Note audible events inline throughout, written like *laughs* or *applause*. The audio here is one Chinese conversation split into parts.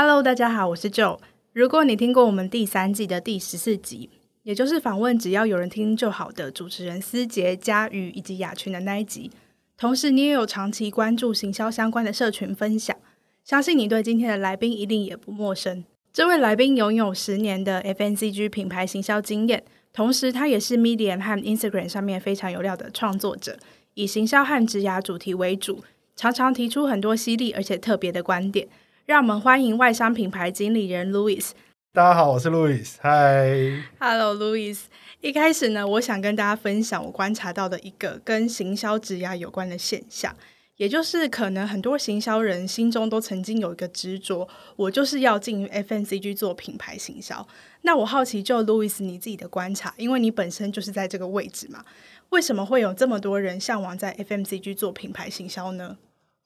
！Hello，大家好，我是 Joe。如果你听过我们第三季的第十四集，也就是访问只要有人听就好的主持人思杰、佳瑜以及雅群的那一集，同时你也有长期关注行销相关的社群分享，相信你对今天的来宾一定也不陌生。这位来宾拥有十年的 FNCG 品牌行销经验，同时他也是 Medium 和 Instagram 上面非常有料的创作者，以行销和职涯主题为主，常常提出很多犀利而且特别的观点。让我们欢迎外商品牌经理人 Louis。大家好，我是 Louis。嗨，Hello Louis。一开始呢，我想跟大家分享我观察到的一个跟行销职涯有关的现象。也就是可能很多行销人心中都曾经有一个执着，我就是要进 FMCG 做品牌行销。那我好奇，就 Louis 你自己的观察，因为你本身就是在这个位置嘛，为什么会有这么多人向往在 FMCG 做品牌行销呢？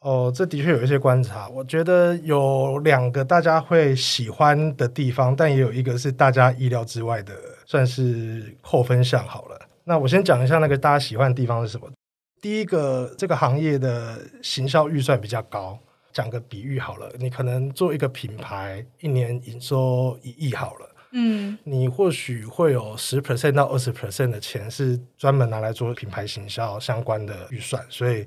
哦，这的确有一些观察。我觉得有两个大家会喜欢的地方，但也有一个是大家意料之外的，算是扣分项好了。那我先讲一下那个大家喜欢的地方是什么。第一个，这个行业的行销预算比较高。讲个比喻好了，你可能做一个品牌，一年营收一亿好了，嗯，你或许会有十 percent 到二十 percent 的钱是专门拿来做品牌行销相关的预算，所以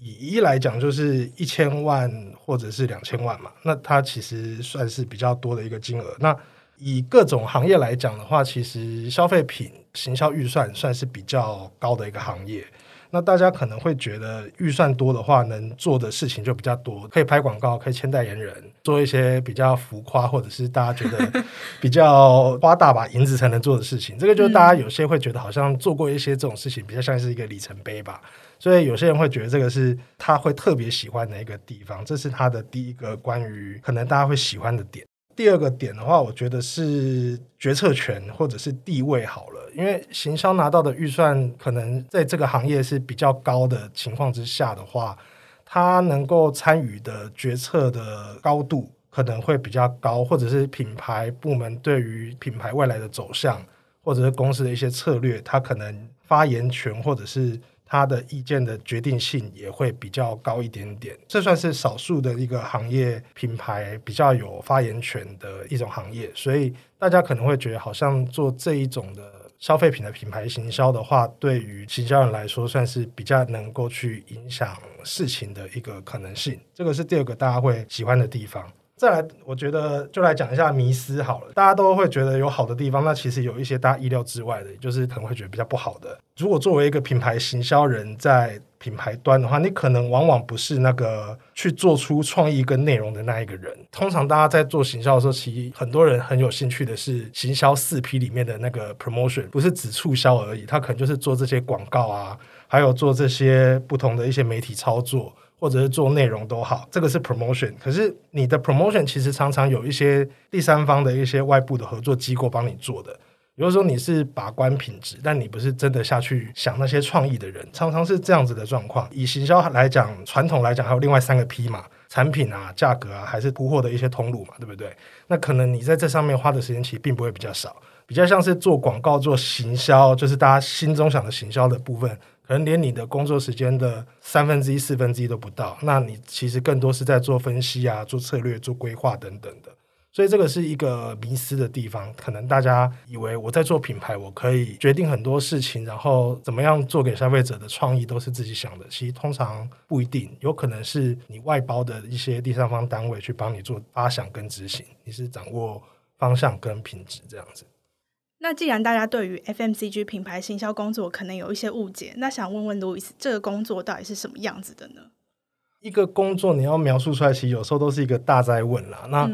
以一来讲，就是一千万或者是两千万嘛，那它其实算是比较多的一个金额。那以各种行业来讲的话，其实消费品行销预算算是比较高的一个行业。那大家可能会觉得预算多的话，能做的事情就比较多，可以拍广告，可以签代言人，做一些比较浮夸或者是大家觉得 *laughs* 比较花大把银子才能做的事情。这个就是大家有些会觉得好像做过一些这种事情，比较像是一个里程碑吧。所以有些人会觉得这个是他会特别喜欢的一个地方，这是他的第一个关于可能大家会喜欢的点。第二个点的话，我觉得是决策权或者是地位好了，因为行销拿到的预算可能在这个行业是比较高的情况之下的话，他能够参与的决策的高度可能会比较高，或者是品牌部门对于品牌未来的走向，或者是公司的一些策略，他可能发言权或者是。他的意见的决定性也会比较高一点点，这算是少数的一个行业品牌比较有发言权的一种行业，所以大家可能会觉得，好像做这一种的消费品的品牌行销的话，对于行销人来说，算是比较能够去影响事情的一个可能性。这个是第二个大家会喜欢的地方。再来，我觉得就来讲一下迷思好了。大家都会觉得有好的地方，那其实有一些大家意料之外的，就是可能会觉得比较不好的。如果作为一个品牌行销人，在品牌端的话，你可能往往不是那个去做出创意跟内容的那一个人。通常大家在做行销的时候，其实很多人很有兴趣的是行销四 P 里面的那个 promotion，不是只促销而已，他可能就是做这些广告啊，还有做这些不同的一些媒体操作。或者是做内容都好，这个是 promotion。可是你的 promotion 其实常常有一些第三方的一些外部的合作机构帮你做的。比如说你是把关品质，但你不是真的下去想那些创意的人，常常是这样子的状况。以行销来讲，传统来讲还有另外三个 P 嘛，产品啊、价格啊，还是铺货的一些通路嘛，对不对？那可能你在这上面花的时间其实并不会比较少，比较像是做广告、做行销，就是大家心中想的行销的部分。可能连你的工作时间的三分之一、四分之一都不到，那你其实更多是在做分析啊、做策略、做规划等等的。所以这个是一个迷失的地方。可能大家以为我在做品牌，我可以决定很多事情，然后怎么样做给消费者的创意都是自己想的。其实通常不一定，有可能是你外包的一些第三方单位去帮你做发想跟执行，你是掌握方向跟品质这样子。那既然大家对于 FMCG 品牌行销工作可能有一些误解，那想问问 Louis，这个工作到底是什么样子的呢？一个工作你要描述出来，其实有时候都是一个大哉问啦。那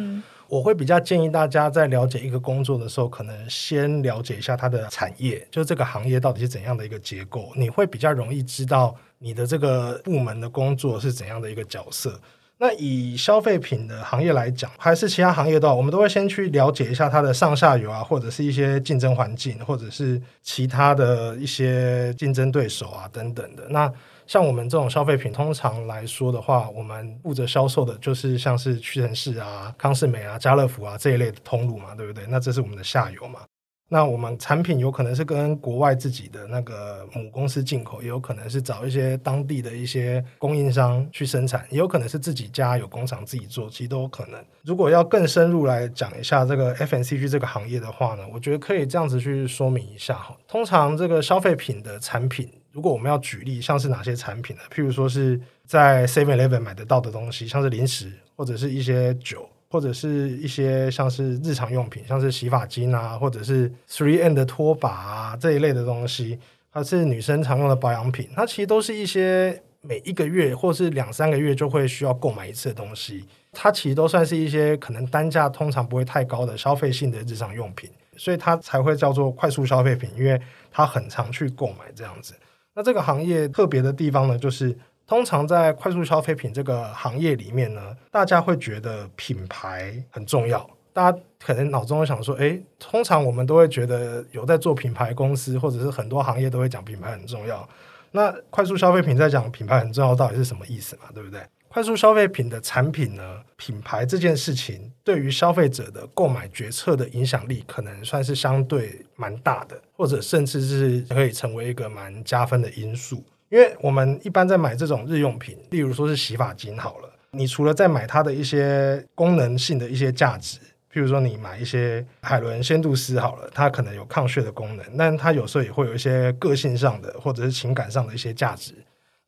我会比较建议大家在了解一个工作的时候，可能先了解一下它的产业，就是这个行业到底是怎样的一个结构，你会比较容易知道你的这个部门的工作是怎样的一个角色。那以消费品的行业来讲，还是其他行业的话，我们都会先去了解一下它的上下游啊，或者是一些竞争环境，或者是其他的一些竞争对手啊等等的。那像我们这种消费品，通常来说的话，我们负责销售的就是像是屈臣氏啊、康士美啊、家乐福啊这一类的通路嘛，对不对？那这是我们的下游嘛。那我们产品有可能是跟国外自己的那个母公司进口，也有可能是找一些当地的一些供应商去生产，也有可能是自己家有工厂自己做，其实都有可能。如果要更深入来讲一下这个 FMCG 这个行业的话呢，我觉得可以这样子去说明一下哈。通常这个消费品的产品，如果我们要举例，像是哪些产品呢？譬如说是在 Seven Eleven 买得到的东西，像是零食或者是一些酒。或者是一些像是日常用品，像是洗发精啊，或者是 3M 的拖把啊这一类的东西，它是女生常用的保养品，它其实都是一些每一个月或是两三个月就会需要购买一次的东西，它其实都算是一些可能单价通常不会太高的消费性的日常用品，所以它才会叫做快速消费品，因为它很常去购买这样子。那这个行业特别的地方呢，就是。通常在快速消费品这个行业里面呢，大家会觉得品牌很重要。大家可能脑中会想说，诶，通常我们都会觉得有在做品牌公司，或者是很多行业都会讲品牌很重要。那快速消费品在讲品牌很重要，到底是什么意思嘛？对不对？快速消费品的产品呢，品牌这件事情对于消费者的购买决策的影响力，可能算是相对蛮大的，或者甚至是可以成为一个蛮加分的因素。因为我们一般在买这种日用品，例如说是洗发精好了，你除了在买它的一些功能性的一些价值，譬如说你买一些海伦仙度丝好了，它可能有抗屑的功能，但它有时候也会有一些个性上的或者是情感上的一些价值，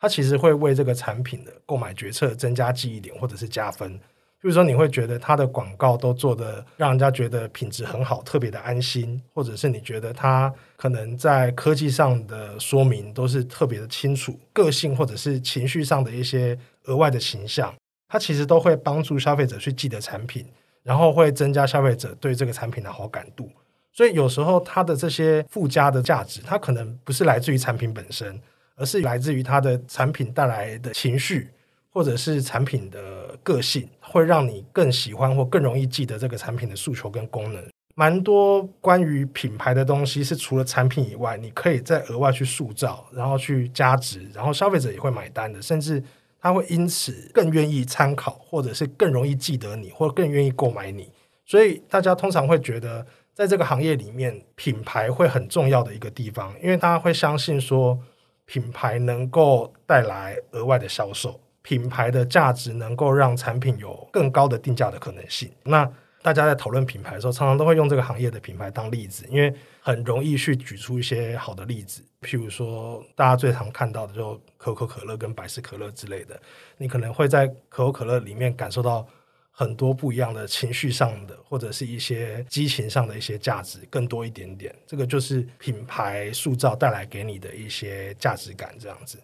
它其实会为这个产品的购买决策增加记忆点或者是加分。比如说，你会觉得它的广告都做得让人家觉得品质很好，特别的安心，或者是你觉得它可能在科技上的说明都是特别的清楚，个性或者是情绪上的一些额外的形象，它其实都会帮助消费者去记得产品，然后会增加消费者对这个产品的好感度。所以有时候它的这些附加的价值，它可能不是来自于产品本身，而是来自于它的产品带来的情绪。或者是产品的个性，会让你更喜欢或更容易记得这个产品的诉求跟功能。蛮多关于品牌的东西是除了产品以外，你可以再额外去塑造，然后去加值，然后消费者也会买单的，甚至他会因此更愿意参考，或者是更容易记得你，或更愿意购买你。所以大家通常会觉得，在这个行业里面，品牌会很重要的一个地方，因为大家会相信说，品牌能够带来额外的销售。品牌的价值能够让产品有更高的定价的可能性。那大家在讨论品牌的时候，常常都会用这个行业的品牌当例子，因为很容易去举出一些好的例子。譬如说，大家最常看到的就可口可乐跟百事可乐之类的，你可能会在可口可乐里面感受到很多不一样的情绪上的，或者是一些激情上的一些价值更多一点点。这个就是品牌塑造带来给你的一些价值感，这样子。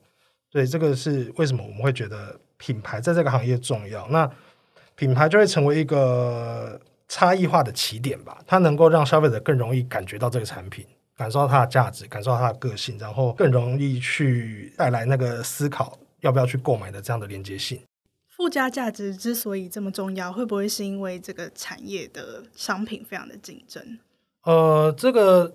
对，这个是为什么我们会觉得品牌在这个行业重要？那品牌就会成为一个差异化的起点吧，它能够让消费者更容易感觉到这个产品，感受到它的价值，感受到它的个性，然后更容易去带来那个思考要不要去购买的这样的连接性。附加价值之所以这么重要，会不会是因为这个产业的商品非常的竞争？呃，这个。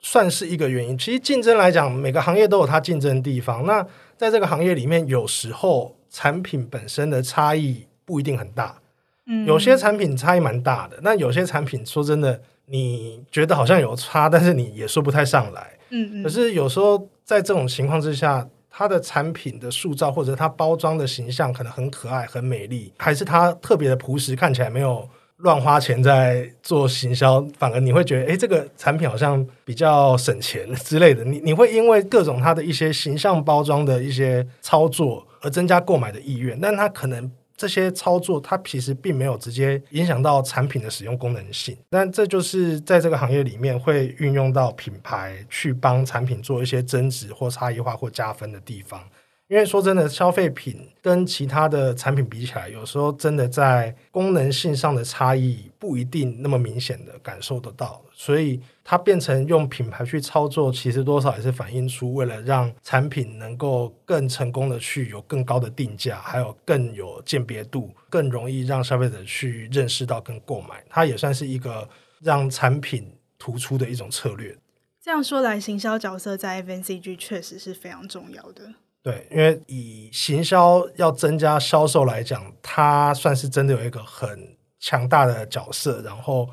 算是一个原因。其实竞争来讲，每个行业都有它竞争的地方。那在这个行业里面，有时候产品本身的差异不一定很大。嗯，有些产品差异蛮大的。那有些产品说真的，你觉得好像有差，但是你也说不太上来。嗯嗯。可是有时候在这种情况之下，它的产品的塑造或者它包装的形象可能很可爱、很美丽，还是它特别的朴实，看起来没有。乱花钱在做行销，反而你会觉得，诶，这个产品好像比较省钱之类的。你你会因为各种它的一些形象包装的一些操作而增加购买的意愿，但它可能这些操作它其实并没有直接影响到产品的使用功能性。但这就是在这个行业里面会运用到品牌去帮产品做一些增值或差异化或加分的地方。因为说真的，消费品跟其他的产品比起来，有时候真的在功能性上的差异不一定那么明显的感受得到，所以它变成用品牌去操作，其实多少也是反映出为了让产品能够更成功的去有更高的定价，还有更有鉴别度，更容易让消费者去认识到跟购买，它也算是一个让产品突出的一种策略。这样说来，行销角色在 FNCG 确实是非常重要的。对，因为以行销要增加销售来讲，它算是真的有一个很强大的角色。然后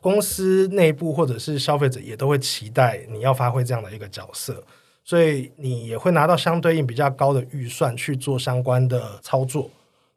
公司内部或者是消费者也都会期待你要发挥这样的一个角色，所以你也会拿到相对应比较高的预算去做相关的操作。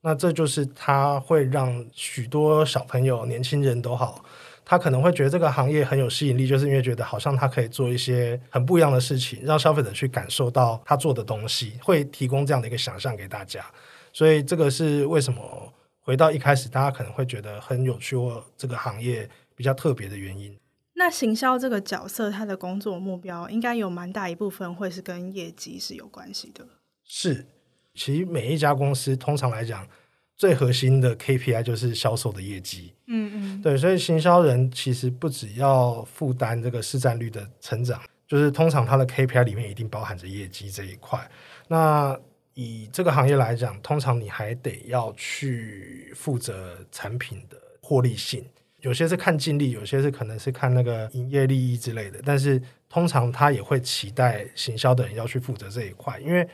那这就是它会让许多小朋友、年轻人都好。他可能会觉得这个行业很有吸引力，就是因为觉得好像他可以做一些很不一样的事情，让消费者去感受到他做的东西，会提供这样的一个想象给大家。所以这个是为什么回到一开始，大家可能会觉得很有趣或这个行业比较特别的原因。那行销这个角色，他的工作目标应该有蛮大一部分会是跟业绩是有关系的。是，其实每一家公司通常来讲。最核心的 KPI 就是销售的业绩，嗯嗯，对，所以行销人其实不只要负担这个市占率的成长，就是通常他的 KPI 里面一定包含着业绩这一块。那以这个行业来讲，通常你还得要去负责产品的获利性，有些是看净利，有些是可能是看那个营业利益之类的，但是通常他也会期待行销的人要去负责这一块，因为。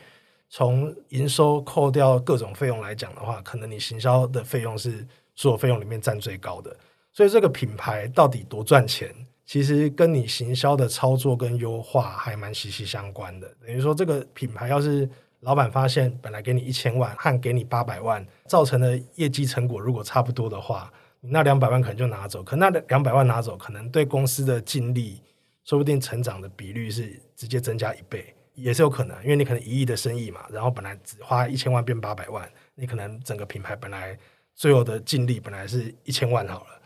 从营收扣掉各种费用来讲的话，可能你行销的费用是所有费用里面占最高的。所以这个品牌到底多赚钱，其实跟你行销的操作跟优化还蛮息息相关的。等于说，这个品牌要是老板发现本来给你一千万和给你八百万，造成的业绩成果如果差不多的话，你那两百万可能就拿走。可那两百万拿走，可能对公司的净利说不定成长的比率是直接增加一倍。也是有可能，因为你可能一亿的生意嘛，然后本来只花一千万变八百万，你可能整个品牌本来最后的净利本来是一千万好了，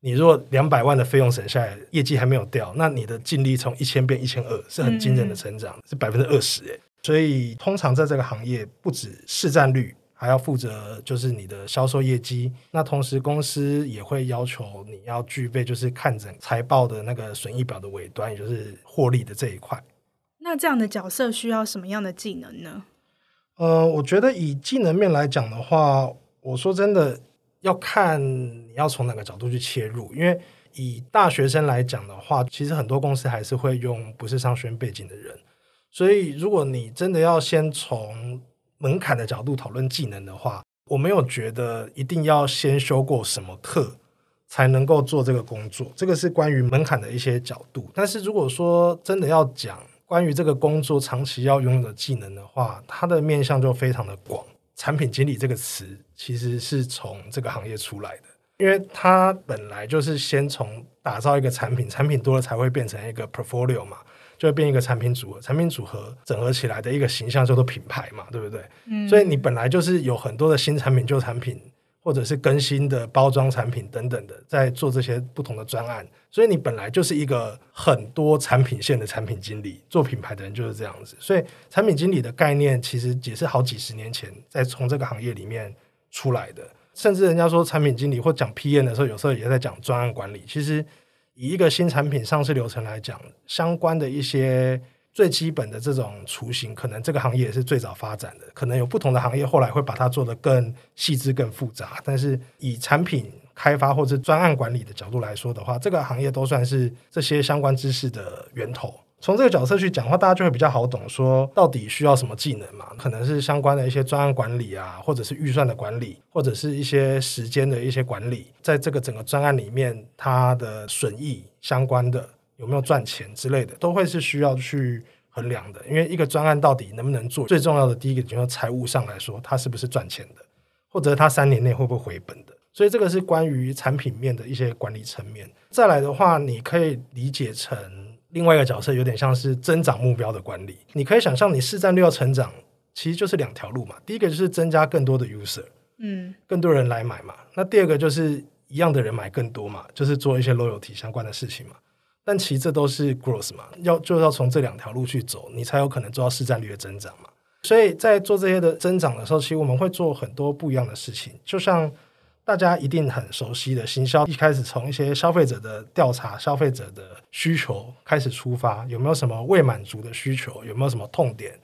你如果两百万的费用省下来，业绩还没有掉，那你的净利从一千变一千二，是很惊人的成长，是百分之二十诶。所以通常在这个行业，不止市占率，还要负责就是你的销售业绩。那同时公司也会要求你要具备就是看整财报的那个损益表的尾端，也就是获利的这一块。那这样的角色需要什么样的技能呢？呃，我觉得以技能面来讲的话，我说真的要看你要从哪个角度去切入。因为以大学生来讲的话，其实很多公司还是会用不是商学院背景的人。所以如果你真的要先从门槛的角度讨论技能的话，我没有觉得一定要先修过什么课才能够做这个工作。这个是关于门槛的一些角度。但是如果说真的要讲，关于这个工作长期要拥有的技能的话，它的面向就非常的广。产品经理这个词其实是从这个行业出来的，因为它本来就是先从打造一个产品，产品多了才会变成一个 portfolio 嘛，就会变一个产品组合，产品组合整合起来的一个形象叫做品牌嘛，对不对？嗯。所以你本来就是有很多的新产品、旧产品。或者是更新的包装产品等等的，在做这些不同的专案，所以你本来就是一个很多产品线的产品经理，做品牌的人就是这样子。所以产品经理的概念其实也是好几十年前在从这个行业里面出来的。甚至人家说产品经理或讲 PM 的时候，有时候也在讲专案管理。其实以一个新产品上市流程来讲，相关的一些。最基本的这种雏形，可能这个行业也是最早发展的。可能有不同的行业后来会把它做得更细致、更复杂。但是以产品开发或者专案管理的角度来说的话，这个行业都算是这些相关知识的源头。从这个角色去讲的话，大家就会比较好懂，说到底需要什么技能嘛？可能是相关的一些专案管理啊，或者是预算的管理，或者是一些时间的一些管理，在这个整个专案里面，它的损益相关的。有没有赚钱之类的，都会是需要去衡量的。因为一个专案到底能不能做，最重要的第一个，就是财务上来说，它是不是赚钱的，或者它三年内会不会回本的。所以这个是关于产品面的一些管理层面。再来的话，你可以理解成另外一个角色，有点像是增长目标的管理。你可以想象，你市占率要成长，其实就是两条路嘛。第一个就是增加更多的 user，嗯，更多人来买嘛。那第二个就是一样的人买更多嘛，就是做一些 loyalty 相关的事情嘛。但其实这都是 growth 嘛，要就要从这两条路去走，你才有可能做到市占率的增长嘛。所以在做这些的增长的时候，其实我们会做很多不一样的事情。就像大家一定很熟悉的行销，一开始从一些消费者的调查、消费者的需求开始出发，有没有什么未满足的需求？有没有什么痛点？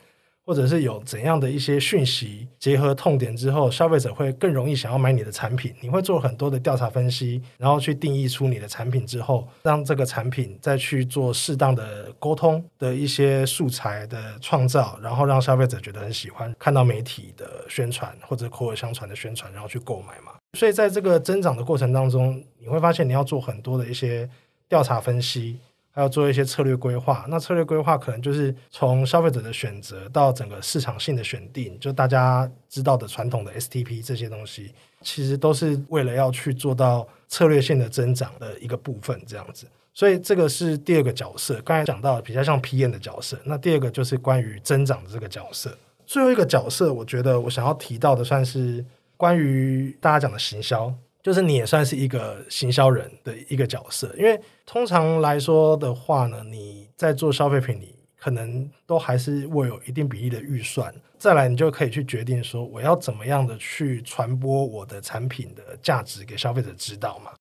或者是有怎样的一些讯息结合痛点之后，消费者会更容易想要买你的产品。你会做很多的调查分析，然后去定义出你的产品之后，让这个产品再去做适当的沟通的一些素材的创造，然后让消费者觉得很喜欢，看到媒体的宣传或者口耳相传的宣传，然后去购买嘛。所以在这个增长的过程当中，你会发现你要做很多的一些调查分析。还要做一些策略规划，那策略规划可能就是从消费者的选择到整个市场性的选定，就大家知道的传统的 STP 这些东西，其实都是为了要去做到策略性的增长的一个部分，这样子。所以这个是第二个角色，刚才讲到比较像 PM 的角色。那第二个就是关于增长的这个角色。最后一个角色，我觉得我想要提到的算是关于大家讲的行销。就是你也算是一个行销人的一个角色，因为通常来说的话呢，你在做消费品里，可能都还是握有一定比例的预算。再来，你就可以去决定说，我要怎么样的去传播我的产品的价值给消费者知道嘛？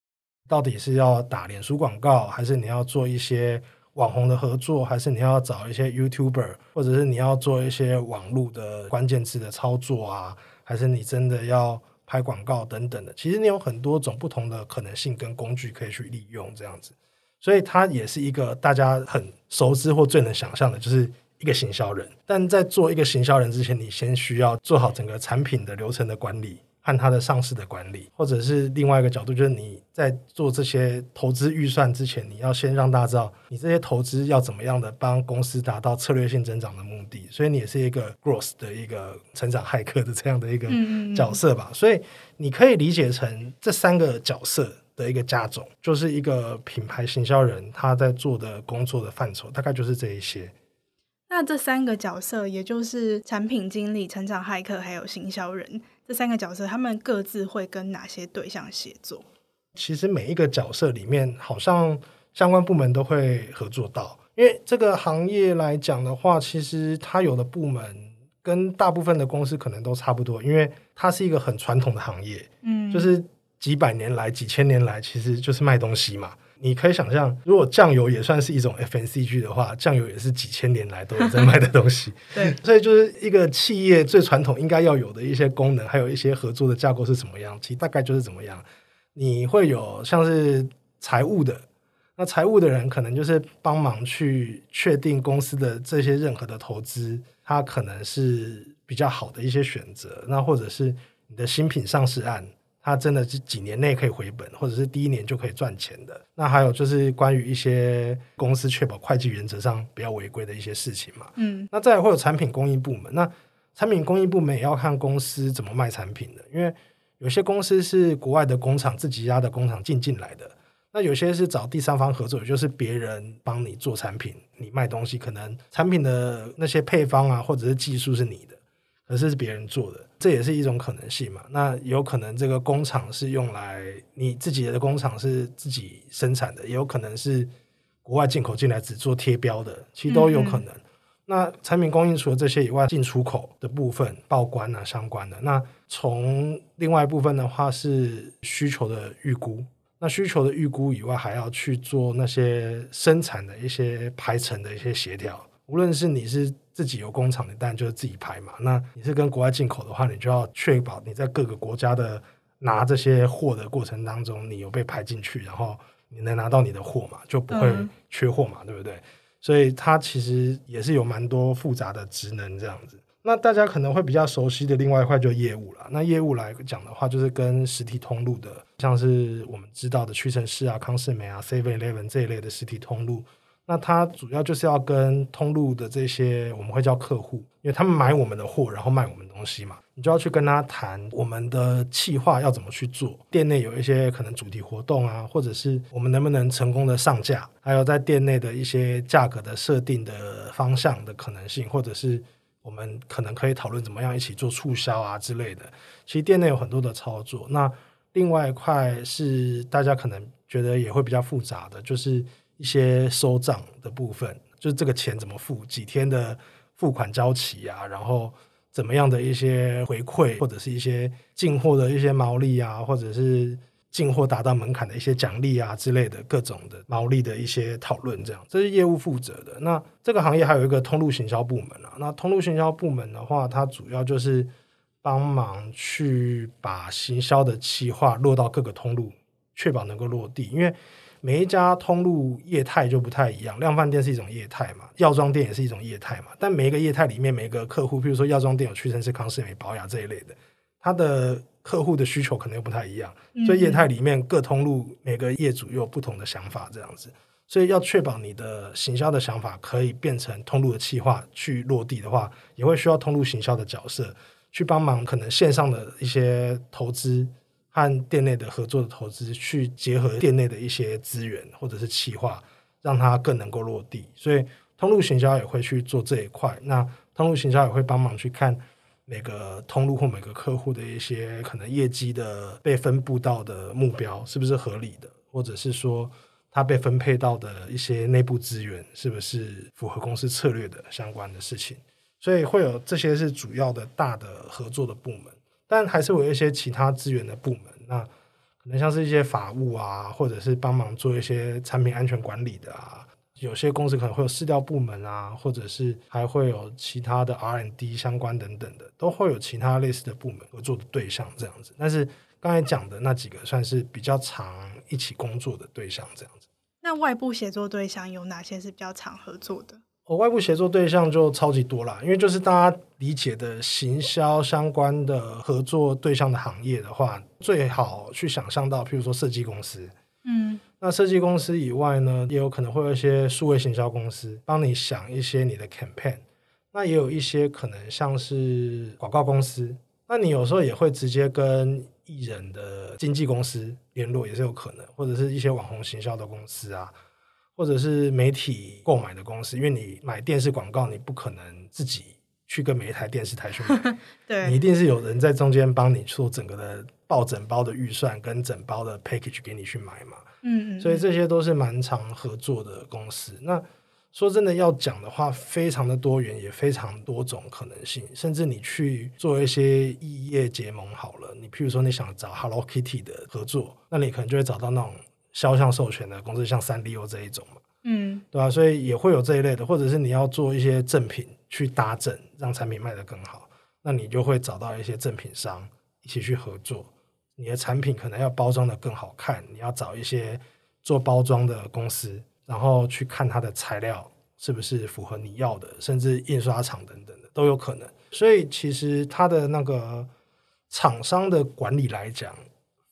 到底是要打脸书广告，还是你要做一些网红的合作，还是你要找一些 YouTuber，或者是你要做一些网络的关键字的操作啊？还是你真的要？拍广告等等的，其实你有很多种不同的可能性跟工具可以去利用，这样子，所以它也是一个大家很熟知或最能想象的，就是一个行销人。但在做一个行销人之前，你先需要做好整个产品的流程的管理。和它的上市的管理，或者是另外一个角度，就是你在做这些投资预算之前，你要先让大家知道，你这些投资要怎么样的帮公司达到策略性增长的目的。所以你也是一个 growth 的一个成长骇客的这样的一个角色吧。所以你可以理解成这三个角色的一个加总，就是一个品牌行销人他在做的工作的范畴，大概就是这一些。那这三个角色，也就是产品经理、成长骇客，还有行销人。这三个角色，他们各自会跟哪些对象协作？其实每一个角色里面，好像相关部门都会合作到。因为这个行业来讲的话，其实它有的部门跟大部分的公司可能都差不多，因为它是一个很传统的行业，嗯，就是几百年来、几千年来，其实就是卖东西嘛。你可以想象，如果酱油也算是一种 FNCG 的话，酱油也是几千年来都有在卖的东西。*laughs* 对，所以就是一个企业最传统应该要有的一些功能，还有一些合作的架构是怎么样？其实大概就是怎么样。你会有像是财务的，那财务的人可能就是帮忙去确定公司的这些任何的投资，它可能是比较好的一些选择。那或者是你的新品上市案。它真的是几年内可以回本，或者是第一年就可以赚钱的。那还有就是关于一些公司确保会计原则上不要违规的一些事情嘛。嗯，那再来会有产品供应部门。那产品供应部门也要看公司怎么卖产品的，因为有些公司是国外的工厂自己家的工厂进进来的，那有些是找第三方合作，也就是别人帮你做产品，你卖东西，可能产品的那些配方啊，或者是技术是你的。可是是别人做的，这也是一种可能性嘛。那有可能这个工厂是用来你自己的工厂是自己生产的，也有可能是国外进口进来只做贴标的，其实都有可能。嗯嗯。那产品供应除了这些以外，进出口的部分报关啊相关的。那从另外一部分的话是需求的预估，那需求的预估以外，还要去做那些生产的一些排程的一些协调。无论是你是自己有工厂，的当然就是自己排嘛。那你是跟国外进口的话，你就要确保你在各个国家的拿这些货的过程当中，你有被排进去，然后你能拿到你的货嘛，就不会缺货嘛，嗯、对不对？所以它其实也是有蛮多复杂的职能这样子。那大家可能会比较熟悉的另外一块就是业务了。那业务来讲的话，就是跟实体通路的，像是我们知道的屈臣氏啊、康士美啊、Seven Eleven 这一类的实体通路。那它主要就是要跟通路的这些我们会叫客户，因为他们买我们的货，然后卖我们东西嘛，你就要去跟他谈我们的企划要怎么去做。店内有一些可能主题活动啊，或者是我们能不能成功的上架，还有在店内的一些价格的设定的方向的可能性，或者是我们可能可以讨论怎么样一起做促销啊之类的。其实店内有很多的操作。那另外一块是大家可能觉得也会比较复杂的，就是。一些收账的部分，就是这个钱怎么付，几天的付款交期啊，然后怎么样的一些回馈，或者是一些进货的一些毛利啊，或者是进货达到门槛的一些奖励啊之类的各种的毛利的一些讨论，这样这是业务负责的。那这个行业还有一个通路行销部门啊，那通路行销部门的话，它主要就是帮忙去把行销的企划落到各个通路，确保能够落地，因为。每一家通路业态就不太一样，量贩店是一种业态嘛，药妆店也是一种业态嘛。但每一个业态里面，每个客户，譬如说药妆店有屈臣氏、康是美、保雅这一类的，它的客户的需求可能又不太一样。所以业态里面各通路每个业主又有不同的想法，这样子。所以要确保你的行销的想法可以变成通路的企划去落地的话，也会需要通路行销的角色去帮忙，可能线上的一些投资。和店内的合作的投资，去结合店内的一些资源或者是企划，让它更能够落地。所以通路行销也会去做这一块。那通路行销也会帮忙去看每个通路或每个客户的一些可能业绩的被分布到的目标是不是合理的，或者是说它被分配到的一些内部资源是不是符合公司策略的相关的事情。所以会有这些是主要的大的合作的部门。但还是有一些其他资源的部门，那可能像是一些法务啊，或者是帮忙做一些产品安全管理的啊。有些公司可能会有市调部门啊，或者是还会有其他的 R n d 相关等等的，都会有其他类似的部门合作的对象这样子。但是刚才讲的那几个算是比较常一起工作的对象这样子。那外部协作对象有哪些是比较常合作的？我外部协作对象就超级多啦，因为就是大家理解的行销相关的合作对象的行业的话，最好去想象到，譬如说设计公司，嗯，那设计公司以外呢，也有可能会有一些数位行销公司帮你想一些你的 campaign，那也有一些可能像是广告公司，那你有时候也会直接跟艺人的经纪公司联络，也是有可能，或者是一些网红行销的公司啊。或者是媒体购买的公司，因为你买电视广告，你不可能自己去跟每一台电视台去买，*laughs* 对，你一定是有人在中间帮你做整个的报整包的预算跟整包的 package 给你去买嘛，嗯，嗯，所以这些都是蛮常合作的公司。那说真的要讲的话，非常的多元，也非常多种可能性，甚至你去做一些异业结盟好了，你譬如说你想找 Hello Kitty 的合作，那你可能就会找到那种。肖像授权的公司，像三丽鸥这一种嘛，嗯，对吧？所以也会有这一类的，或者是你要做一些赠品去搭赠，让产品卖得更好，那你就会找到一些赠品商一起去合作。你的产品可能要包装得更好看，你要找一些做包装的公司，然后去看它的材料是不是符合你要的，甚至印刷厂等等的都有可能。所以其实它的那个厂商的管理来讲。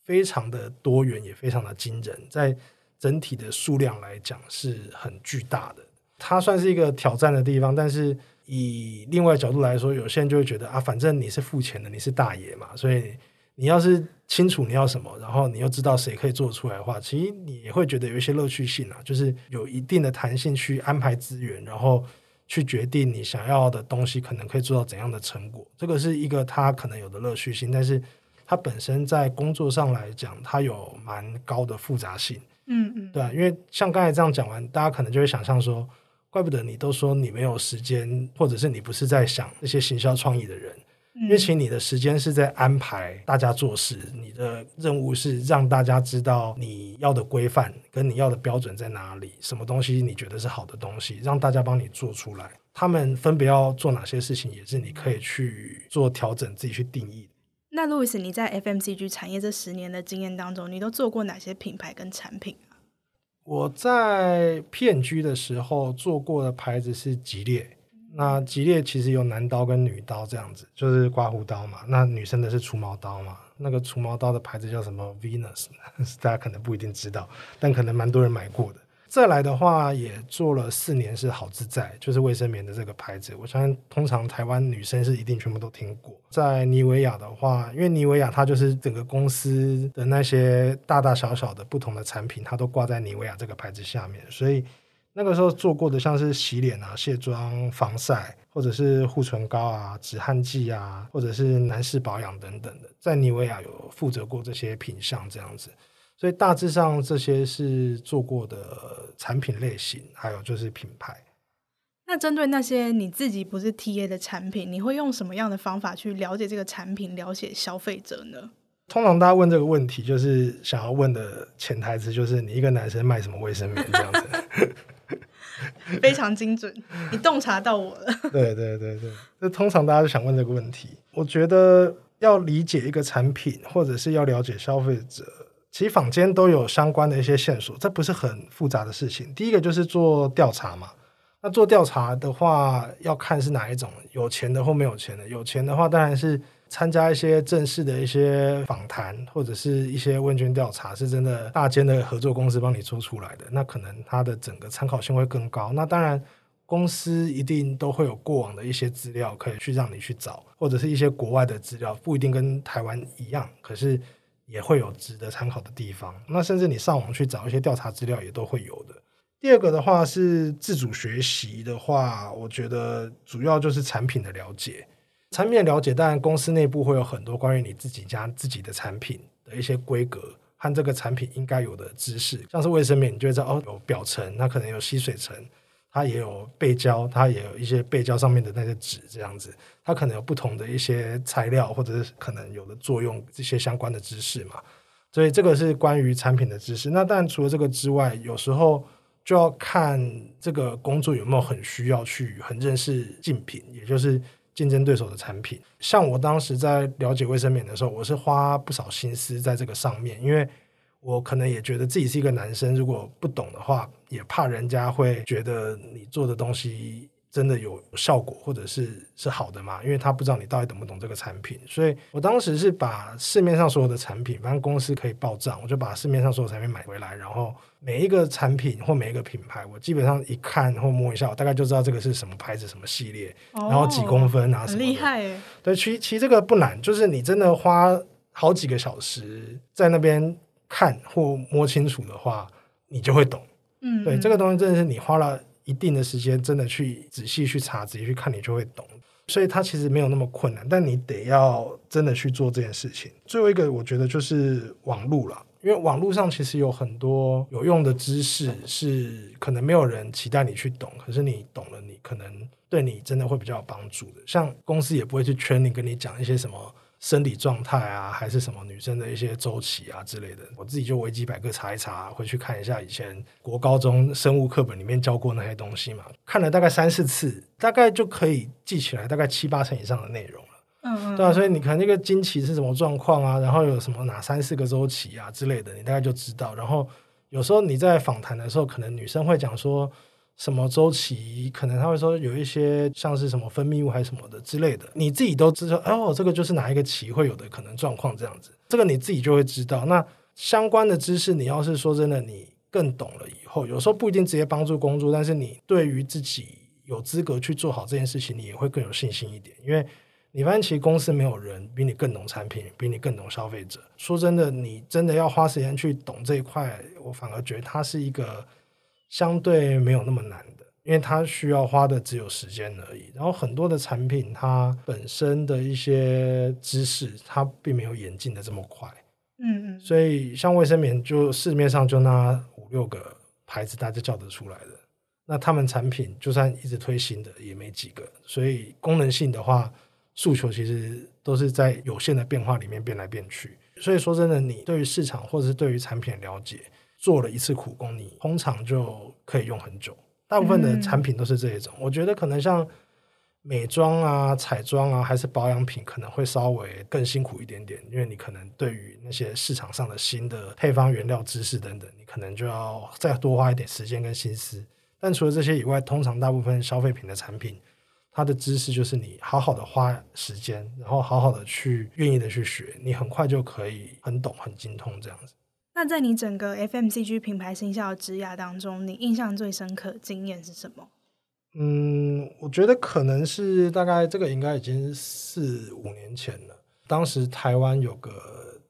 非常的多元，也非常的惊人，在整体的数量来讲是很巨大的。它算是一个挑战的地方，但是以另外角度来说，有些人就会觉得啊，反正你是付钱的，你是大爷嘛，所以你要是清楚你要什么，然后你又知道谁可以做出来的话，其实你会觉得有一些乐趣性啊，就是有一定的弹性去安排资源，然后去决定你想要的东西可能可以做到怎样的成果。这个是一个它可能有的乐趣性，但是。它本身在工作上来讲，它有蛮高的复杂性，嗯嗯，对啊，因为像刚才这样讲完，大家可能就会想象说，怪不得你都说你没有时间，或者是你不是在想那些行销创意的人，因为其实你的时间是在安排大家做事，你的任务是让大家知道你要的规范跟你要的标准在哪里，什么东西你觉得是好的东西，让大家帮你做出来，他们分别要做哪些事情，也是你可以去做调整，自己去定义。那路易斯，你在 FMCG 产业这十年的经验当中，你都做过哪些品牌跟产品啊？我在 P&G 的时候做过的牌子是吉列，那吉列其实有男刀跟女刀这样子，就是刮胡刀嘛。那女生的是除毛刀嘛？那个除毛刀的牌子叫什么？Venus，*laughs* 大家可能不一定知道，但可能蛮多人买过的。再来的话，也做了四年，是好自在，就是卫生棉的这个牌子。我相信，通常台湾女生是一定全部都听过。在妮维雅的话，因为妮维雅它就是整个公司的那些大大小小的不同的产品，它都挂在妮维雅这个牌子下面。所以那个时候做过的，像是洗脸啊、卸妆、防晒，或者是护唇膏啊、止汗剂啊，或者是男士保养等等的，在妮维雅有负责过这些品项，这样子。所以大致上这些是做过的产品类型，还有就是品牌。那针对那些你自己不是 TA 的产品，你会用什么样的方法去了解这个产品，了解消费者呢？通常大家问这个问题，就是想要问的潜台词就是你一个男生卖什么卫生棉这样子。*laughs* 非常精准，你洞察到我了。对对对对，那通常大家都想问这个问题。我觉得要理解一个产品，或者是要了解消费者，其实坊间都有相关的一些线索，这不是很复杂的事情。第一个就是做调查嘛。那做调查的话，要看是哪一种，有钱的或没有钱的。有钱的话，当然是。参加一些正式的一些访谈，或者是一些问卷调查，是真的大间的合作公司帮你做出来的，那可能它的整个参考性会更高。那当然，公司一定都会有过往的一些资料可以去让你去找，或者是一些国外的资料，不一定跟台湾一样，可是也会有值得参考的地方。那甚至你上网去找一些调查资料，也都会有的。第二个的话是自主学习的话，我觉得主要就是产品的了解。产品的了解，当然公司内部会有很多关于你自己家自己的产品的一些规格和这个产品应该有的知识，像是卫生棉，你就会知道哦，有表层，它可能有吸水层，它也有背胶，它也有一些背胶上面的那个纸这样子，它可能有不同的一些材料或者是可能有的作用这些相关的知识嘛，所以这个是关于产品的知识。那当然除了这个之外，有时候就要看这个工作有没有很需要去很认识竞品，也就是。竞争对手的产品，像我当时在了解卫生棉的时候，我是花不少心思在这个上面，因为我可能也觉得自己是一个男生，如果不懂的话，也怕人家会觉得你做的东西。真的有效果，或者是是好的嘛？因为他不知道你到底懂不懂这个产品，所以我当时是把市面上所有的产品，反正公司可以报账，我就把市面上所有产品买回来，然后每一个产品或每一个品牌，我基本上一看或摸一下，我大概就知道这个是什么牌子、什么系列，然后几公分啊什么的。厉害。对，其其实这个不难，就是你真的花好几个小时在那边看或摸清楚的话，你就会懂。嗯，对，这个东西真的是你花了。一定的时间，真的去仔细去查，仔细去看，你就会懂。所以它其实没有那么困难，但你得要真的去做这件事情。最后一个，我觉得就是网络了，因为网络上其实有很多有用的知识，是可能没有人期待你去懂，可是你懂了，你可能对你真的会比较有帮助的。像公司也不会去圈你，跟你讲一些什么。生理状态啊，还是什么女生的一些周期啊之类的，我自己就维基百科查一查，回去看一下以前国高中生物课本里面教过那些东西嘛，看了大概三四次，大概就可以记起来大概七八成以上的内容了。嗯，对啊，所以你看那个经期是什么状况啊，然后有什么哪三四个周期啊之类的，你大概就知道。然后有时候你在访谈的时候，可能女生会讲说。什么周期？可能他会说有一些像是什么分泌物还是什么的之类的，你自己都知道。哦，这个就是哪一个期会有的可能状况这样子，这个你自己就会知道。那相关的知识，你要是说真的，你更懂了以后，有时候不一定直接帮助工作，但是你对于自己有资格去做好这件事情，你也会更有信心一点。因为你发现其实公司没有人比你更懂产品，比你更懂消费者。说真的，你真的要花时间去懂这一块，我反而觉得它是一个。相对没有那么难的，因为它需要花的只有时间而已。然后很多的产品，它本身的一些知识，它并没有演进的这么快。嗯嗯。所以像卫生棉，就市面上就那五六个牌子，大家叫得出来的。那他们产品就算一直推新的，也没几个。所以功能性的话，诉求其实都是在有限的变化里面变来变去。所以说真的，你对于市场或者是对于产品了解。做了一次苦工，你通常就可以用很久。大部分的产品都是这一种。嗯、我觉得可能像美妆啊、彩妆啊，还是保养品，可能会稍微更辛苦一点点，因为你可能对于那些市场上的新的配方、原料知识等等，你可能就要再多花一点时间跟心思。但除了这些以外，通常大部分消费品的产品，它的知识就是你好好的花时间，然后好好的去愿意的去学，你很快就可以很懂、很精通这样子。那在你整个 FMCG 品牌行销职涯当中，你印象最深刻经验是什么？嗯，我觉得可能是大概这个应该已经四五年前了。当时台湾有个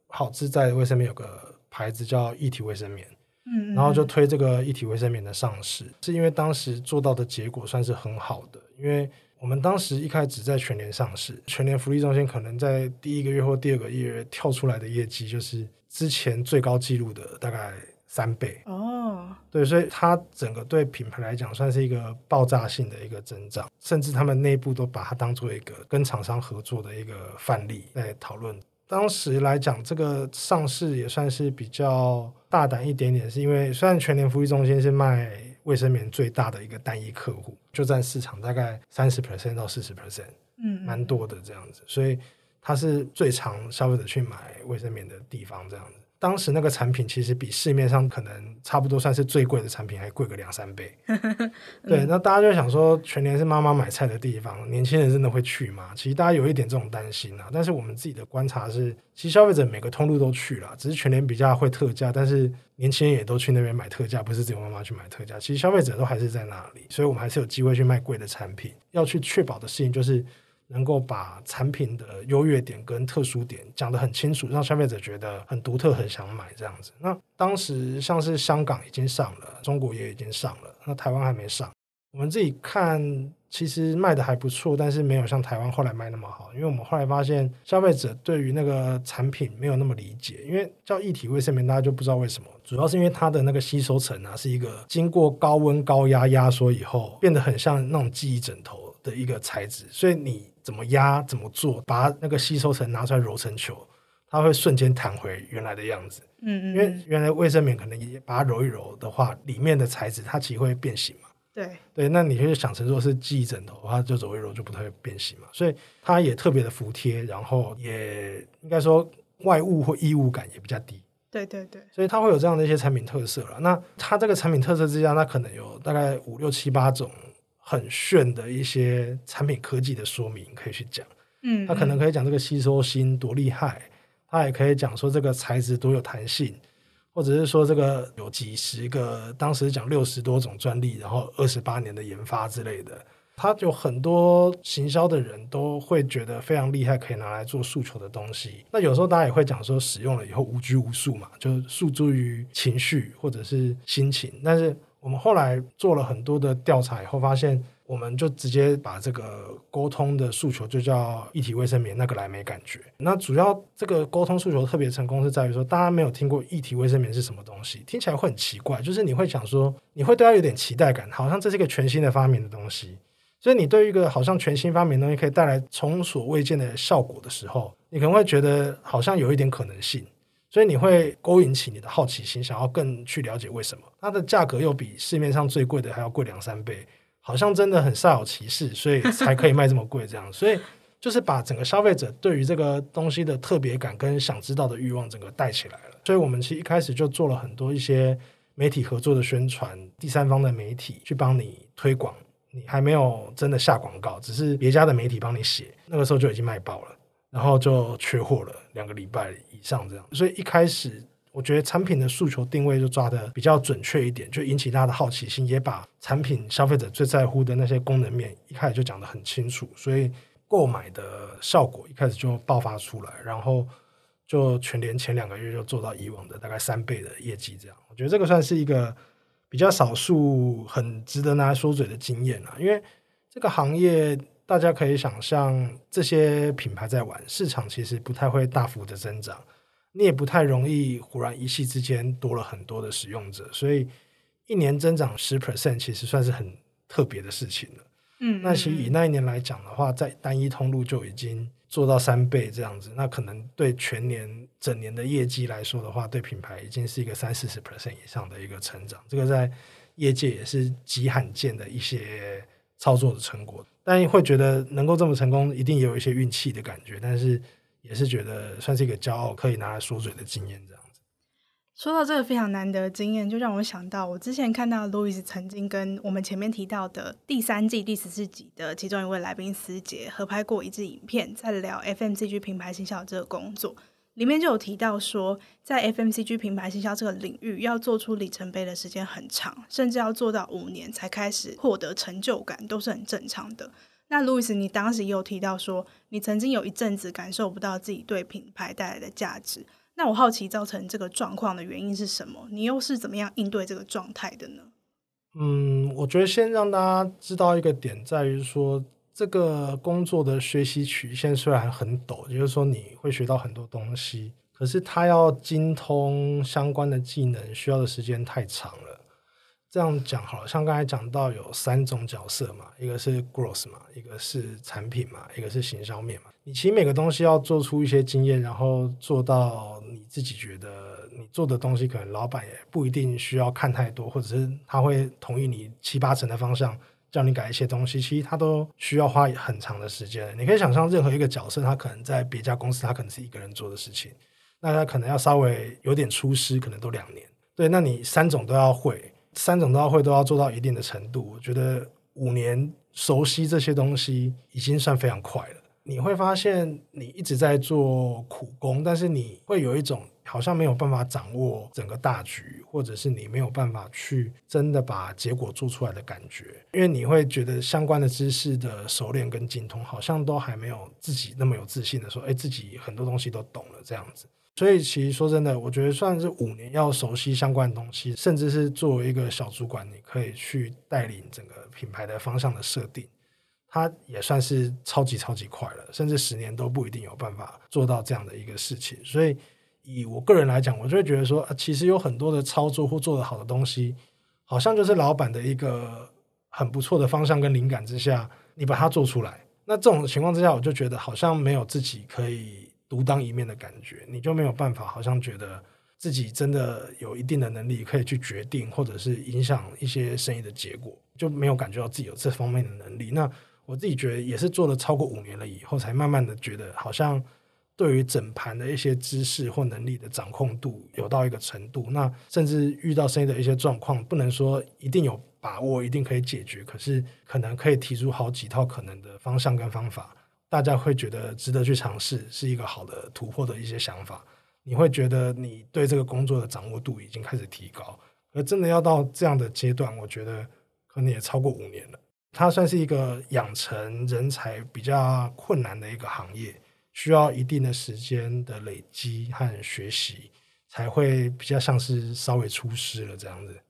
好自在卫生棉，有个牌子叫一体卫生棉，嗯，嗯，然后就推这个一体卫生棉的上市，是因为当时做到的结果算是很好的，因为我们当时一开始在全联上市，全联福利中心可能在第一个月或第二个月跳出来的业绩就是。之前最高纪录的大概三倍。哦，哦，对，所以它整个对品牌来讲算是一个爆炸性的一个增长，甚至他们内部都把它当做一个跟厂商合作的一个范例来讨论。当时来讲，这个上市也算是比较大胆一点点，是因为虽然全联福利中心是卖卫生棉最大的一个单一客户，就占市场大概三十 percent 到四十 percent，嗯，蛮多的这样子，所以它是最常消费者去买卫生棉的地方这样子。当时那个产品其实比市面上可能差不多算是最贵的产品还贵个两三倍。*laughs* 对，那大家就想说，全年是妈妈买菜的地方，年轻人真的会去吗？其实大家有一点这种担心啊。但是我们自己的观察是，其实消费者每个通路都去了，只是全年比较会特价，但是年轻人也都去那边买特价，不是只有妈妈去买特价。其实消费者都还是在那里，所以我们还是有机会去卖贵的产品。要去确保的事情就是。能够把产品的优越点跟特殊点讲得很清楚，让消费者觉得很独特，很想买这样子。那当时像是香港已经上了，中国也已经上了，那台湾还没上。我们自己看，其实卖的还不错，但是没有像台湾后来卖那么好。因为我们后来发现，消费者对于那个产品没有那么理解。因为叫一体卫生棉，大家就不知道为什么，主要是因为它的那个吸收层啊，是一个经过高温高压压缩以后，变得很像那种记忆枕头的一个材质，所以你。怎么压怎么做，把那个吸收层拿出来揉成球，它会瞬间弹回原来的样子。嗯嗯，因为原来卫生棉可能也把它揉一揉的话，里面的材质它其实会变形嘛。对对，那你就是想成说是记忆枕头，它就揉一揉就不太会变形嘛。所以它也特别的服帖，然后也应该说外物或异物感也比较低。对对对，所以它会有这样的一些产品特色了。那它这个产品特色之下，那可能有大概五六七八种。很炫的一些产品科技的说明可以去讲，嗯，他可能可以讲这个吸收芯多厉害，他也可以讲说这个材质多有弹性，或者是说这个有几十个，当时讲六十多种专利，然后二十八年的研发之类的，他有很多行销的人都会觉得非常厉害，可以拿来做诉求的东西。那有时候大家也会讲说，使用了以后无拘无束嘛，就诉诸于情绪或者是心情，但是。我们后来做了很多的调查以后，发现我们就直接把这个沟通的诉求就叫一体卫生棉，那个来没感觉。那主要这个沟通诉求特别成功是在于说，大家没有听过一体卫生棉是什么东西，听起来会很奇怪，就是你会想说，你会对它有点期待感，好像这是一个全新的发明的东西。所以你对于一个好像全新发明的东西可以带来从所未见的效果的时候，你可能会觉得好像有一点可能性。所以你会勾引起你的好奇心，想要更去了解为什么它的价格又比市面上最贵的还要贵两三倍，好像真的很煞有其事，所以才可以卖这么贵这样。*laughs* 所以就是把整个消费者对于这个东西的特别感跟想知道的欲望整个带起来了。所以我们其实一开始就做了很多一些媒体合作的宣传，第三方的媒体去帮你推广，你还没有真的下广告，只是别家的媒体帮你写，那个时候就已经卖爆了。然后就缺货了，两个礼拜以上这样。所以一开始我觉得产品的诉求定位就抓得比较准确一点，就引起大家的好奇心，也把产品消费者最在乎的那些功能面一开始就讲得很清楚，所以购买的效果一开始就爆发出来，然后就全年前两个月就做到以往的大概三倍的业绩这样。我觉得这个算是一个比较少数很值得拿来说嘴的经验啊，因为这个行业。大家可以想象，这些品牌在玩市场，其实不太会大幅的增长，你也不太容易忽然一夕之间多了很多的使用者，所以一年增长十 percent 其实算是很特别的事情了。嗯，那其实以那一年来讲的话，在单一通路就已经做到三倍这样子，那可能对全年整年的业绩来说的话，对品牌已经是一个三四十 percent 以上的一个成长，这个在业界也是极罕见的一些操作的成果。但会觉得能够这么成功，一定也有一些运气的感觉，但是也是觉得算是一个骄傲，可以拿来说嘴的经验这样子。说到这个非常难得的经验，就让我想到我之前看到 Louis 曾经跟我们前面提到的第三季第十四集的其中一位来宾思杰合拍过一支影片，在聊 FMCG 品牌行销这个工作。里面就有提到说，在 FMCG 品牌行销这个领域，要做出里程碑的时间很长，甚至要做到五年才开始获得成就感，都是很正常的。那路易斯，你当时也有提到说，你曾经有一阵子感受不到自己对品牌带来的价值。那我好奇，造成这个状况的原因是什么？你又是怎么样应对这个状态的呢？嗯，我觉得先让大家知道一个点，在于说。这个工作的学习曲线虽然很陡，就是说你会学到很多东西，可是他要精通相关的技能需要的时间太长了。这样讲好了，像刚才讲到有三种角色嘛，一个是 growth 嘛，一个是产品嘛，一个是行销面嘛。你其实每个东西要做出一些经验，然后做到你自己觉得你做的东西，可能老板也不一定需要看太多，或者是他会同意你七八成的方向，叫你改一些东西，其实他都需要花很长的时间。你可以想象，任何一个角色，他可能在别家公司，他可能是一个人做的事情，那他可能要稍微有点出师，可能都两年。对，那你三种都要会。三种都要会，都要做到一定的程度。我觉得五年熟悉这些东西已经算非常快了。你会发现你一直在做苦工，但是你会有一种好像没有办法掌握整个大局，或者是你没有办法去真的把结果做出来的感觉。因为你会觉得相关的知识的熟练跟精通，好像都还没有自己那么有自信的说，哎，自己很多东西都懂了这样子。所以，其实说真的，我觉得算是五年要熟悉相关的东西，甚至是作为一个小主管，你可以去带领整个品牌的方向的设定，它也算是超级超级快了。甚至十年都不一定有办法做到这样的一个事情。所以，以我个人来讲，我就会觉得说，其实有很多的操作或做得好的东西，好像就是老板的一个很不错的方向跟灵感之下，你把它做出来。那这种情况之下，我就觉得好像没有自己可以。独当一面的感觉，你就没有办法，好像觉得自己真的有一定的能力可以去决定，或者是影响一些生意的结果，就没有感觉到自己有这方面的能力。那我自己觉得也是做了超过五年了以后，才慢慢的觉得，好像对于整盘的一些知识或能力的掌控度有到一个程度。那甚至遇到生意的一些状况，不能说一定有把握，一定可以解决，可是可能可以提出好几套可能的方向跟方法。大家会觉得值得去尝试，是一个好的突破的一些想法。你会觉得你对这个工作的掌握度已经开始提高，而真的要到这样的阶段，我觉得可能也超过五年了。它算是一个养成人才比较困难的一个行业，需要一定的时间的累积和学习，才会比较像是稍微出师了这样子。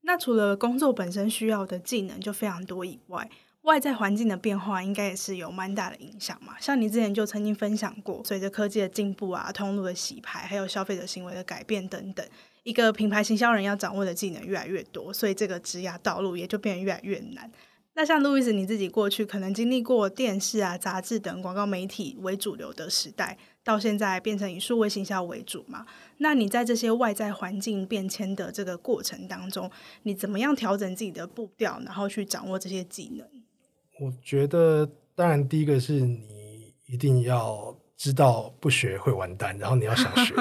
那除了工作本身需要的技能就非常多以外，外在环境的变化应该也是有蛮大的影响嘛，像你之前就曾经分享过，随着科技的进步啊，通路的洗牌，还有消费者行为的改变等等，一个品牌行销人要掌握的技能越来越多，所以这个职涯道路也就变得越来越难。那像路易斯你自己过去可能经历过电视啊、杂志等广告媒体为主流的时代，到现在变成以数位行销为主嘛，那你在这些外在环境变迁的这个过程当中，你怎么样调整自己的步调，然后去掌握这些技能？我觉得，当然，第一个是你一定要知道不学会完蛋，然后你要想学。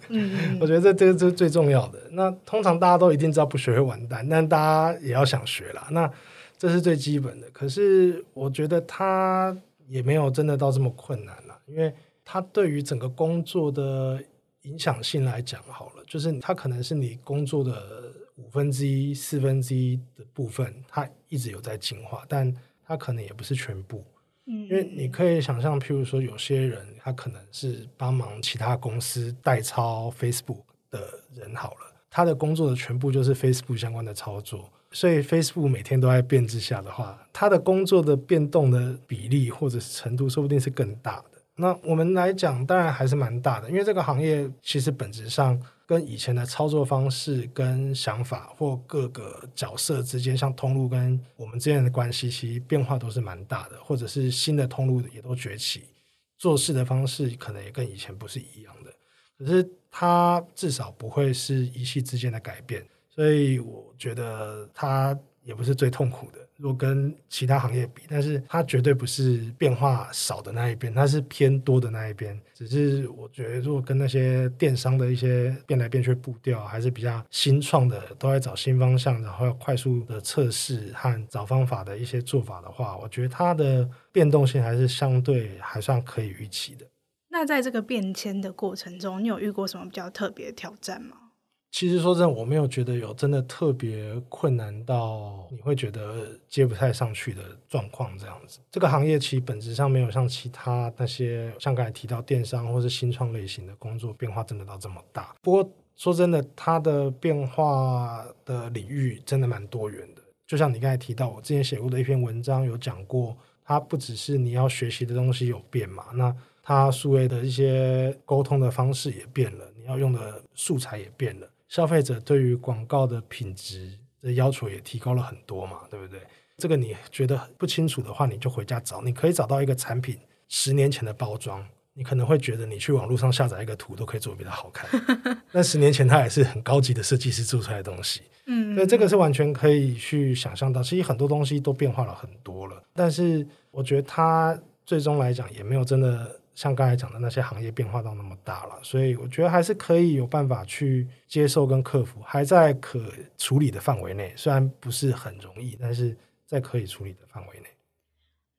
*laughs* 我觉得这这个这是最重要的。那通常大家都一定知道不学会完蛋，但大家也要想学啦。那这是最基本的。可是我觉得他也没有真的到这么困难了，因为他对于整个工作的影响性来讲，好了，就是他可能是你工作的五分之一、四分之一的部分，他一直有在进化，但。他可能也不是全部，嗯，因为你可以想象，譬如说，有些人他可能是帮忙其他公司代操 Facebook 的人好了，他的工作的全部就是 Facebook 相关的操作，所以 Facebook 每天都在变之下的话，他的工作的变动的比例或者是程度，说不定是更大的。那我们来讲，当然还是蛮大的，因为这个行业其实本质上。跟以前的操作方式、跟想法或各个角色之间，像通路跟我们之间的关系，其实变化都是蛮大的，或者是新的通路也都崛起，做事的方式可能也跟以前不是一样的。可是它至少不会是一夕之间的改变，所以我觉得它也不是最痛苦的。如果跟其他行业比，但是它绝对不是变化少的那一边，它是偏多的那一边。只是我觉得，如果跟那些电商的一些变来变去步调还是比较新创的，都在找新方向，然后要快速的测试和找方法的一些做法的话，我觉得它的变动性还是相对还算可以预期的。那在这个变迁的过程中，你有遇过什么比较特别的挑战吗？其实说真的，我没有觉得有真的特别困难到你会觉得接不太上去的状况这样子。这个行业其实本质上没有像其他那些像刚才提到电商或是新创类型的工作变化真的到这么大。不过说真的，它的变化的领域真的蛮多元的。就像你刚才提到，我之前写过的一篇文章有讲过，它不只是你要学习的东西有变嘛，那它数位的一些沟通的方式也变了，你要用的素材也变了。消费者对于广告的品质的要求也提高了很多嘛，对不对？这个你觉得不清楚的话，你就回家找，你可以找到一个产品十年前的包装，你可能会觉得你去网络上下载一个图都可以做得比较好看，*laughs* 但十年前它也是很高级的设计师做出来的东西，嗯，所以这个是完全可以去想象到，其实很多东西都变化了很多了，但是我觉得它最终来讲也没有真的。像刚才讲的那些行业变化到那么大了，所以我觉得还是可以有办法去接受跟克服，还在可处理的范围内。虽然不是很容易，但是在可以处理的范围内。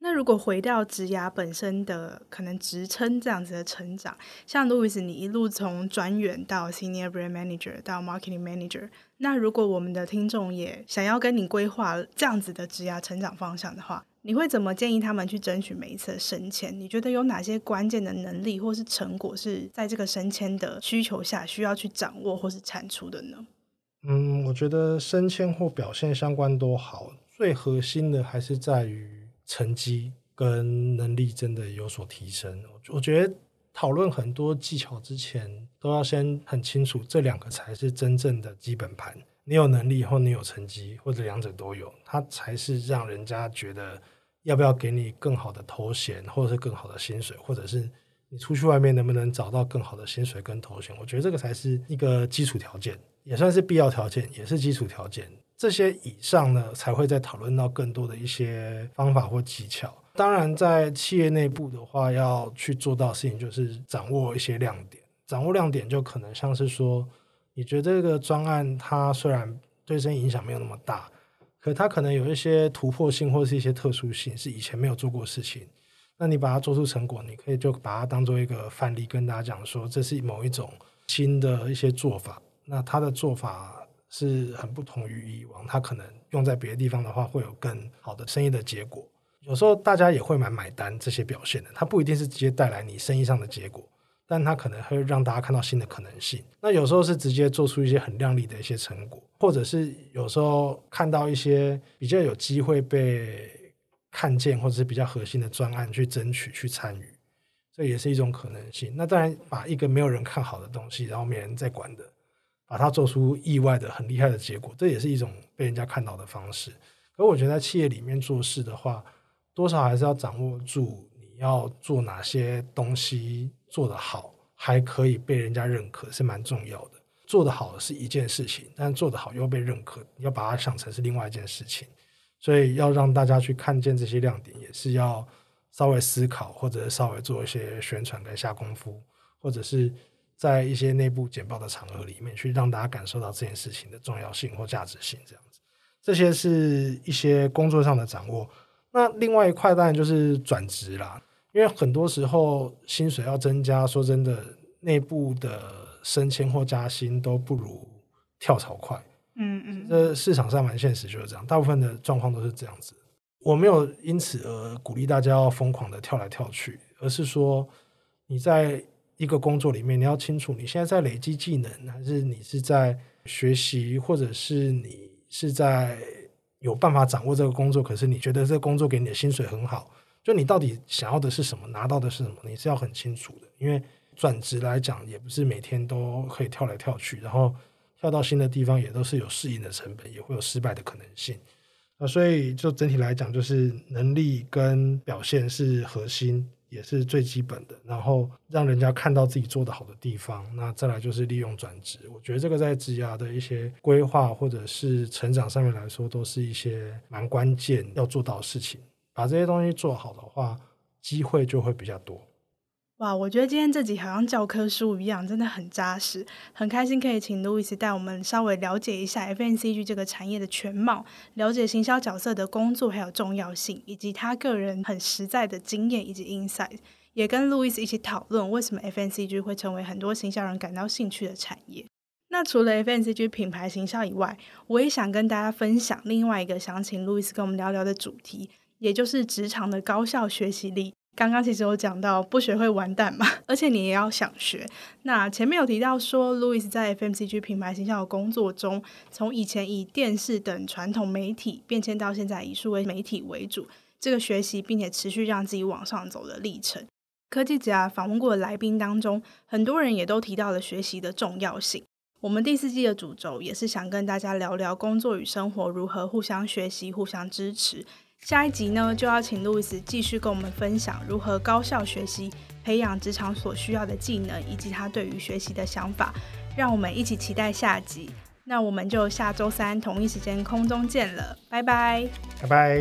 那如果回到职涯本身的可能职称这样子的成长，像 Louis，你一路从专员到 Senior Brand Manager 到 Marketing Manager，那如果我们的听众也想要跟你规划这样子的职涯成长方向的话，你会怎么建议他们去争取每一次的升迁？你觉得有哪些关键的能力或是成果是在这个升迁的需求下需要去掌握或是产出的呢？嗯，我觉得升迁或表现相关都好，最核心的还是在于成绩跟能力真的有所提升。我觉得讨论很多技巧之前，都要先很清楚这两个才是真正的基本盘。你有能力或你有成绩，或者两者都有，它才是让人家觉得要不要给你更好的头衔，或者是更好的薪水，或者是你出去外面能不能找到更好的薪水跟头衔。我觉得这个才是一个基础条件，也算是必要条件，也是基础条件。这些以上呢，才会再讨论到更多的一些方法或技巧。当然，在企业内部的话，要去做到事情就是掌握一些亮点。掌握亮点就可能像是说。你觉得这个专案它虽然对生意影响没有那么大，可它可能有一些突破性或是一些特殊性，是以前没有做过事情。那你把它做出成果，你可以就把它当做一个范例，跟大家讲说，这是某一种新的一些做法。那它的做法是很不同于以往，它可能用在别的地方的话，会有更好的生意的结果。有时候大家也会蛮买单这些表现的，它不一定是直接带来你生意上的结果。但它可能会让大家看到新的可能性。那有时候是直接做出一些很亮丽的一些成果，或者是有时候看到一些比较有机会被看见，或者是比较核心的专案去争取去参与，这也是一种可能性。那当然，把一个没有人看好的东西，然后没人在管的，把它做出意外的很厉害的结果，这也是一种被人家看到的方式。可我觉得在企业里面做事的话，多少还是要掌握住你要做哪些东西。做得好还可以被人家认可是蛮重要的。做得好是一件事情，但做得好又被认可，要把它想成是另外一件事情。所以要让大家去看见这些亮点，也是要稍微思考，或者稍微做一些宣传跟下功夫，或者是在一些内部简报的场合里面去让大家感受到这件事情的重要性或价值性。这样子，这些是一些工作上的掌握。那另外一块当然就是转职啦。因为很多时候薪水要增加，说真的，内部的升迁或加薪都不如跳槽快。嗯嗯，这市场上蛮现实，就是这样，大部分的状况都是这样子。我没有因此而鼓励大家要疯狂的跳来跳去，而是说你在一个工作里面，你要清楚你现在在累积技能，还是你是在学习，或者是你是在有办法掌握这个工作，可是你觉得这个工作给你的薪水很好。就你到底想要的是什么，拿到的是什么，你是要很清楚的。因为转职来讲，也不是每天都可以跳来跳去，然后跳到新的地方也都是有适应的成本，也会有失败的可能性。啊，所以就整体来讲，就是能力跟表现是核心，也是最基本的。然后让人家看到自己做得好的地方，那再来就是利用转职。我觉得这个在职涯的一些规划或者是成长上面来说，都是一些蛮关键要做到的事情。把这些东西做好的话，机会就会比较多。哇，我觉得今天这集好像教科书一样，真的很扎实。很开心可以请 Louis 带我们稍微了解一下 FNCG 这个产业的全貌，了解行销角色的工作还有重要性，以及他个人很实在的经验以及 insight。也跟 Louis 一起讨论为什么 FNCG 会成为很多行销人感到兴趣的产业。那除了 FNCG 品牌行销以外，我也想跟大家分享另外一个想请 Louis 跟我们聊聊的主题。也就是职场的高效学习力。刚刚其实有讲到不学会完蛋嘛，*laughs* 而且你也要想学。那前面有提到说，Louis 在 FMCG 品牌形象的工作中，从以前以电视等传统媒体变迁到现在以数位媒体为主，这个学习并且持续让自己往上走的历程。科技职涯访问过的来宾当中，很多人也都提到了学习的重要性。我们第四季的主轴也是想跟大家聊聊工作与生活如何互相学习、互相支持。下一集呢，就要请路易斯继续跟我们分享如何高效学习、培养职场所需要的技能，以及他对于学习的想法。让我们一起期待下集。那我们就下周三同一时间空中见了，拜拜，拜拜。